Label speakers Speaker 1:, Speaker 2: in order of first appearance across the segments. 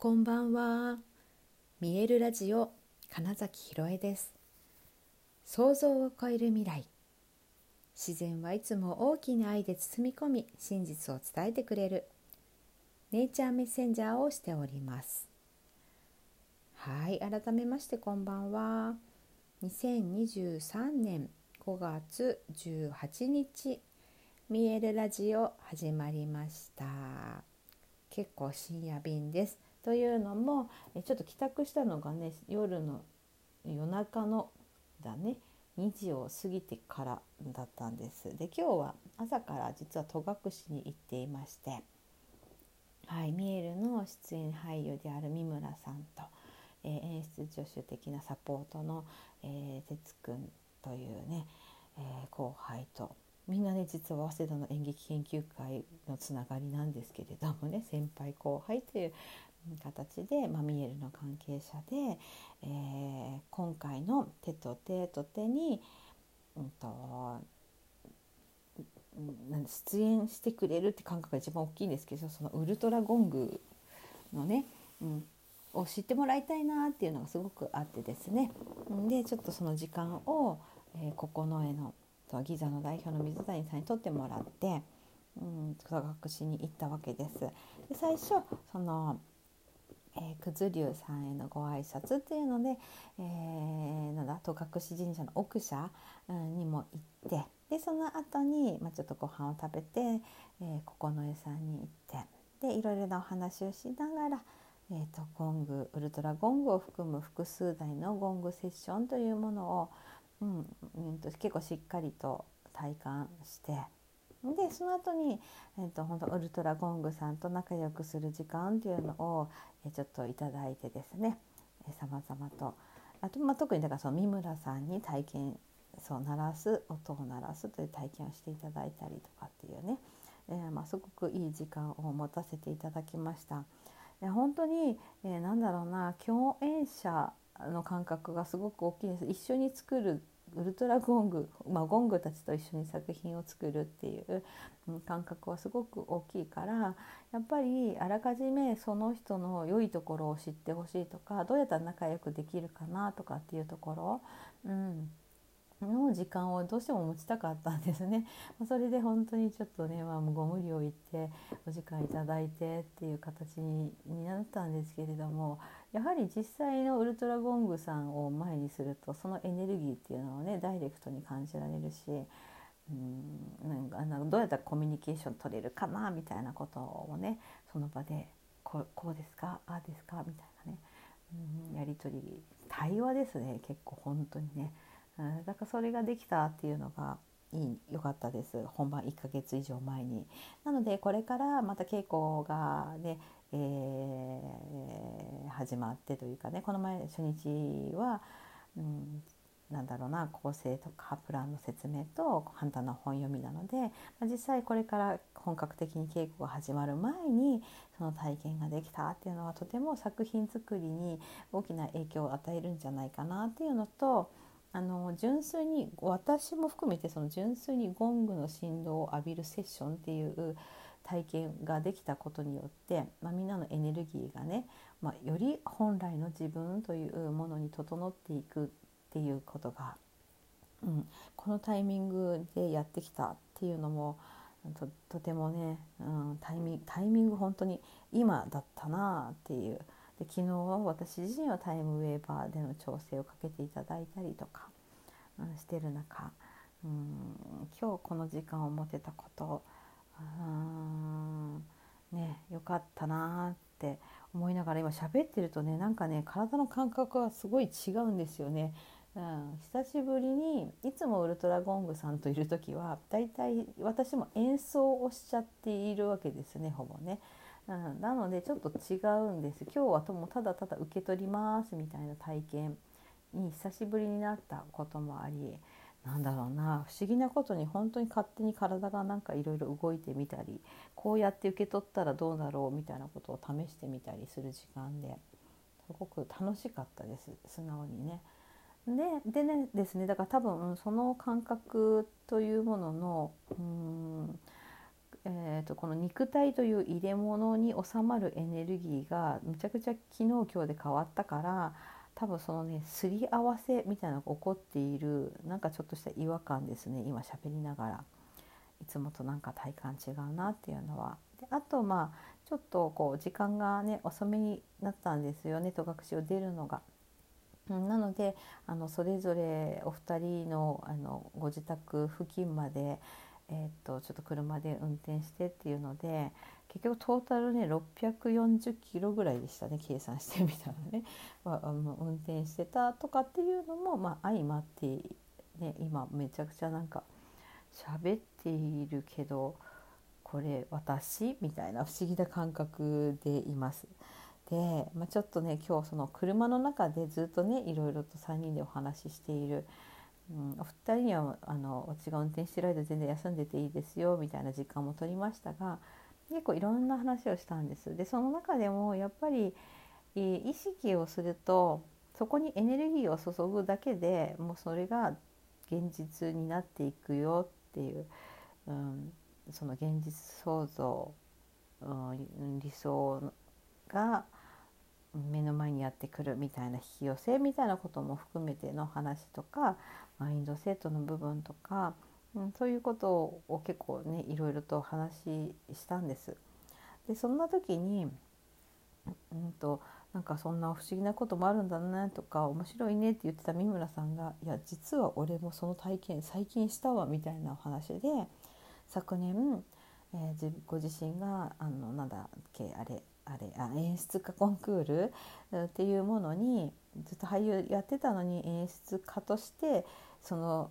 Speaker 1: こんばんは。見えるラジオ金崎ひろえです。想像を超える未来。自然はいつも大きな愛で包み込み、真実を伝えてくれるネイチャーメッセンジャーをしております。はい、改めましてこんばんは。2023年5月18日、見えるラジオ始まりました。結構深夜便です。というのもちょっと帰宅したのがね夜の夜中のだね2時を過ぎてからだったんです。で今日は朝から実は戸隠に行っていまして、はい、ミエルの出演俳優である三村さんと、えー、演出助手的なサポートの、えー、哲くんというね、えー、後輩とみんなね実は早稲田の演劇研究会のつながりなんですけれどもね先輩後輩という形で、まあ、ミエルの関係者で、えー、今回の手と手と手に、うんと、出演してくれるって感覚が一番大きいんですけどそのウルトラゴングのね、うん、を知ってもらいたいなっていうのがすごくあってですねでちょっとその時間を、えー、九重のギザの代表の水谷さんにとってもらって、うん、科学しに行ったわけです。で最初そのえ、九頭龍さんへのご挨拶っていうので、えー、なんだ戸隠神社の奥社、うん、にも行ってでその後にまあ、ちょっとご飯を食べて、えー、九重さんに行ってでいろいろなお話をしながら、えーと、ゴングウルトラゴングを含む複数台のゴングセッションというものを、うん、うん、結構しっかりと体感して。でその後に、えーと、本当ウルトラゴングさんと仲良くする時間っていうのを、えー、ちょっといただいてですね。さまざまと。あと、まあ、特にだからその三村さんに体験そう鳴らす音を鳴らすという体験をしていただいたりとかっていうね、えー、まあ、すごくいい時間を持たせていただきました。本当に、えー、なんだろうな共演者の感覚がすごく大きいです。一緒に作るウルトラゴング、まあ、ゴングたちと一緒に作品を作るっていう感覚はすごく大きいからやっぱりあらかじめその人の良いところを知ってほしいとかどうやったら仲良くできるかなとかっていうところ、うん、の時間をどうしても持ちたかったんですね。それで本当にちょっとね、まあ、ご無理を言ってお時間いただいてっていう形になったんですけれどもやはり実際のウルトラゴングさんを前にするとそのエネルギーっていうのをねダイレクトに感じられるしうんなんかどうやったらコミュニケーション取れるかなみたいなことをねその場でこ「こうですかああですか」みたいなねうんやり取り対話ですね結構本当にね。だからそれができたっていうのがいい良かったです本番1ヶ月以上前に。なのでこれからまた稽古がね、えー、始まってというかねこの前初日は、うん、なんだろうな構成とかプランの説明と簡単な本読みなので、まあ、実際これから本格的に稽古が始まる前にその体験ができたっていうのはとても作品作りに大きな影響を与えるんじゃないかなっていうのとあの純粋に私も含めてその純粋にゴングの振動を浴びるセッションっていう体験ができたことによって、まあ、みんなのエネルギーがね、まあ、より本来の自分というものに整っていくっていうことが、うん、このタイミングでやってきたっていうのもととてもね、うん、タイミングタイミング本当に今だったなっていう。で昨日は私自身はタイムウェーバーでの調整をかけていただいたりとか、うん、してる中、うん、今日この時間を持てたことうんねよかったなって思いながら今喋ってるとねなんかね体の感覚がすごい違うんですよね。うん、久しぶりにいつもウルトラゴングさんといる時はだいたい私も演奏をしちゃっているわけですねほぼね。うん、なのでちょっと違うんです今日はともただただ受け取りますみたいな体験に久しぶりになったこともありなんだろうな不思議なことに本当に勝手に体がなんかいろいろ動いてみたりこうやって受け取ったらどうだろうみたいなことを試してみたりする時間ですごく楽しかったです素直にね。ででねですねだから多分その感覚というもののうんえーと、この肉体という入れ物に収まるエネルギーがむちゃくちゃ昨日今日で変わったから多分そのねすり合わせみたいなのが起こっているなんかちょっとした違和感ですね今喋りながらいつもとなんか体感違うなっていうのは。であとまあちょっとこう時間がね遅めになったんですよね戸隠を出るのが。なのであのそれぞれお二人のあのご自宅付近まで、えー、っとちょっと車で運転してっていうので結局トータルね640キロぐらいでしたね計算してみたらね、まあの、運転してたとかっていうのも、まあ、相まって、ね、今めちゃくちゃなんか喋っているけどこれ私？みたいな不思議な感覚でいます。で、まあ、ちょっとね今日その車の中でずっとねいろいろと3人でお話ししている。うん、お二人にはあの私が運転してる間全然休んでていいですよみたいな時間も取りましたが結構いろんな話をしたんです。でその中でもやっぱり意識をするとそこにエネルギーを注ぐだけでもうそれが現実になっていくよっていう、うん、その現実創造、うん、理想が目の前にやってくるみたいな引き寄せみたいなことも含めての話とかマインドセットの部分とか、うん、そういうことを結構ねいろいろと話したんです。でそんな時に、うんと、なんかそんな不思議なこともあるんだなとか面白いねって言ってた三村さんが「いや実は俺もその体験最近したわ」みたいなお話で昨年、えー、ご自身があのなんだっけあれあれあ演出家コンクールっていうものにずっと俳優やってたのに演出家としてその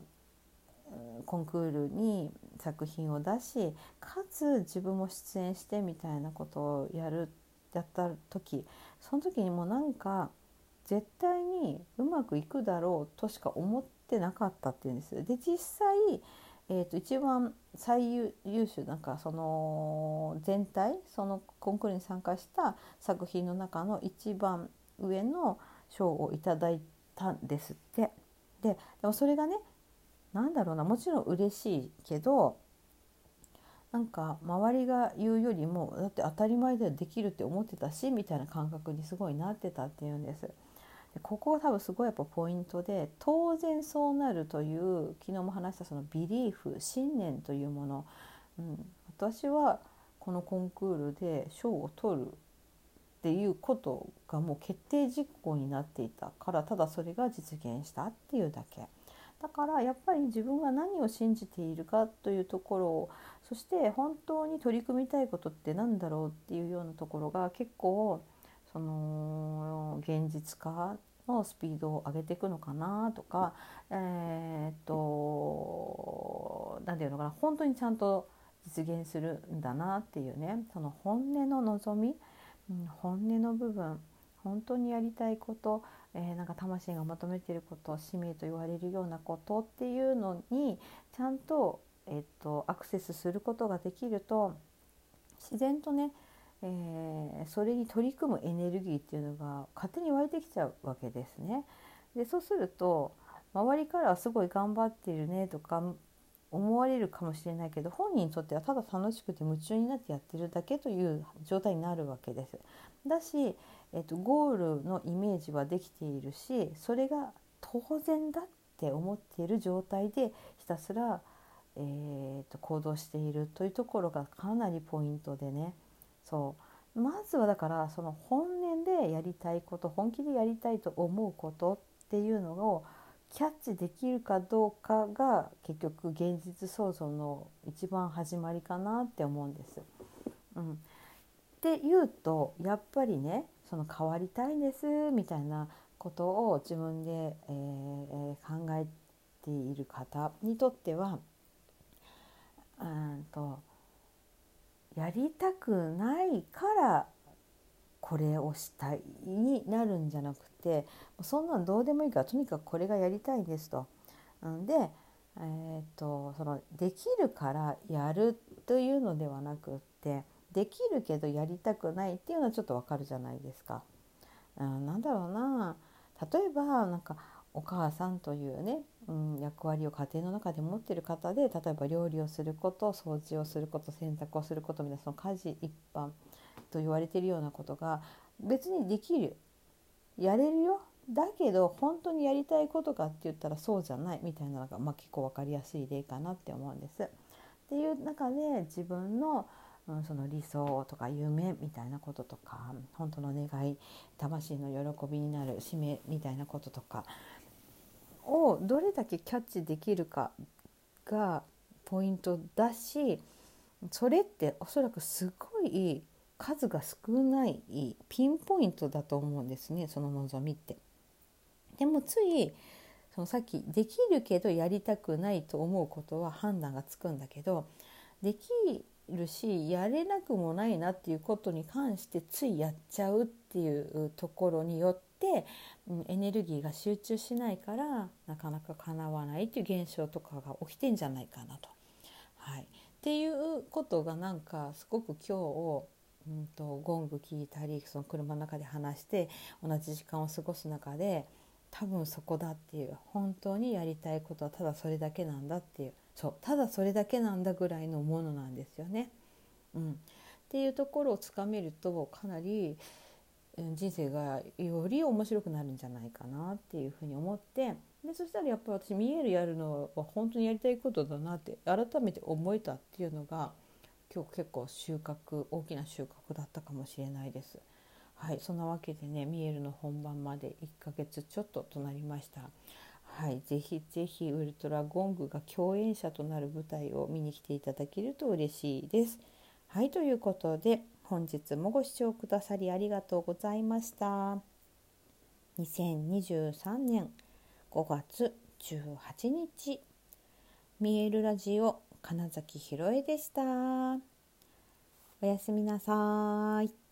Speaker 1: コンクールに作品を出しかつ自分も出演してみたいなことをやるやった時その時にもなんか絶対にうまくいくだろうとしか思ってなかったっていうんです。で実際えーと、一番最優秀なんかその全体そのコンクールに参加した作品の中の一番上の賞をいただいたんですって。ででもそれがね何だろうなもちろん嬉しいけどなんか周りが言うよりもだって当たり前でできるって思ってたしみたいな感覚にすごいなってたっていうんです。でここが多分すごいやっぱポイントで当然そうなるという昨日も話したそのビリーフ信念というもの、うん、私はこのコンクールで賞を取るっていうことがもう決定実行になっていたからただそれが実現したっていうだけ。だからやっぱり自分が何を信じているかというところをそして本当に取り組みたいことって何だろうっていうようなところが結構その現実化のスピードを上げていくのかなとかえ、っと何て言うのかな本当にちゃんと実現するんだなっていうねその本音の望み、本音の部分本当にやりたいこと、えー、なんか魂が求めていること使命と言われるようなことっていうのにちゃんと,、えー、っとアクセスすることができると自然とねえー、それに取り組むエネルギーっていうのが勝手に湧いてきちゃうわけですね。でそうすると周りからはすごい頑張ってるねとか思われるかもしれないけど本人にとってはただ楽しくて夢中になってやってるだけという状態になるわけです。だし、えっと、ゴールのイメージはできているしそれが当然だって思っている状態でひたすら、えー、と行動しているというところがかなりポイントでね。そうまずはだからその本音でやりたいこと本気でやりたいと思うことっていうのをキャッチできるかどうかが結局現実創造の一番始まりかなって思うんです。うん、って言うとやっぱりねその変わりたいんですみたいなことを自分で、えー、考えている方にとってはうんとやりたくないからこれをしたいになるんじゃなくてそんなんどうでもいいからとにかくこれがやりたいですと。で、えーと、そのできるからやるというのではなくってできるけどやりたくないっていうのはちょっとわかるじゃないですか。うん、なんだろうな例えばなんかお母さんというね、うん、役割を家庭の中で持ってる方で例えば料理をすること掃除をすること洗濯をすることみたいなその家事一般と言われているようなことが別にできる。やれるよ。だけど本当にやりたいことかって言ったらそうじゃない。みたいなのが、まあ、結構分かりやすい例かなって思うんです。っていう中で自分のうん、その理想とか夢みたいなこととか本当の願い魂の喜びになる使命みたいなこととかをどれだけキャッチできるかがポイントだしそれっておそらくすごい数が少ないピンポイントだと思うんですねその望みって。でもついそのさっきできるけどやりたくないと思うことは判断がつくんだけどできるしやれなくもないなっていうことに関してついやっちゃうっていうところによって、うん、エネルギーが集中しないからなかなか叶わないっていう現象とかが起きてんじゃないかなと。はい、っていうことがなんかすごく今日うんと、ゴング聞いたりその車の中で話して同じ時間を過ごす中で多分そこだっていう本当にやりたいことはただそれだけなんだっていうそうただそれだけなんだぐらいのものなんですよね。うん、っていうところをつかめるとかなり人生がより面白くなるんじゃないかなっていうふうに思ってでそしたらやっぱり私見えるやるのは本当にやりたいことだなって改めて思えたっていうのが今日結構収穫大きな収穫だったかもしれないです。はい、そんなわけでね見えるの本番まで1ヶ月ちょっととなりました。はい、ぜひぜひウルトラゴングが共演者となる舞台を見に来ていただけると嬉しいです。はい、ということで本日もご視聴くださりありがとうございました。2023年5月18日見えるラジオ金崎ひろえでした。おやすみなさい。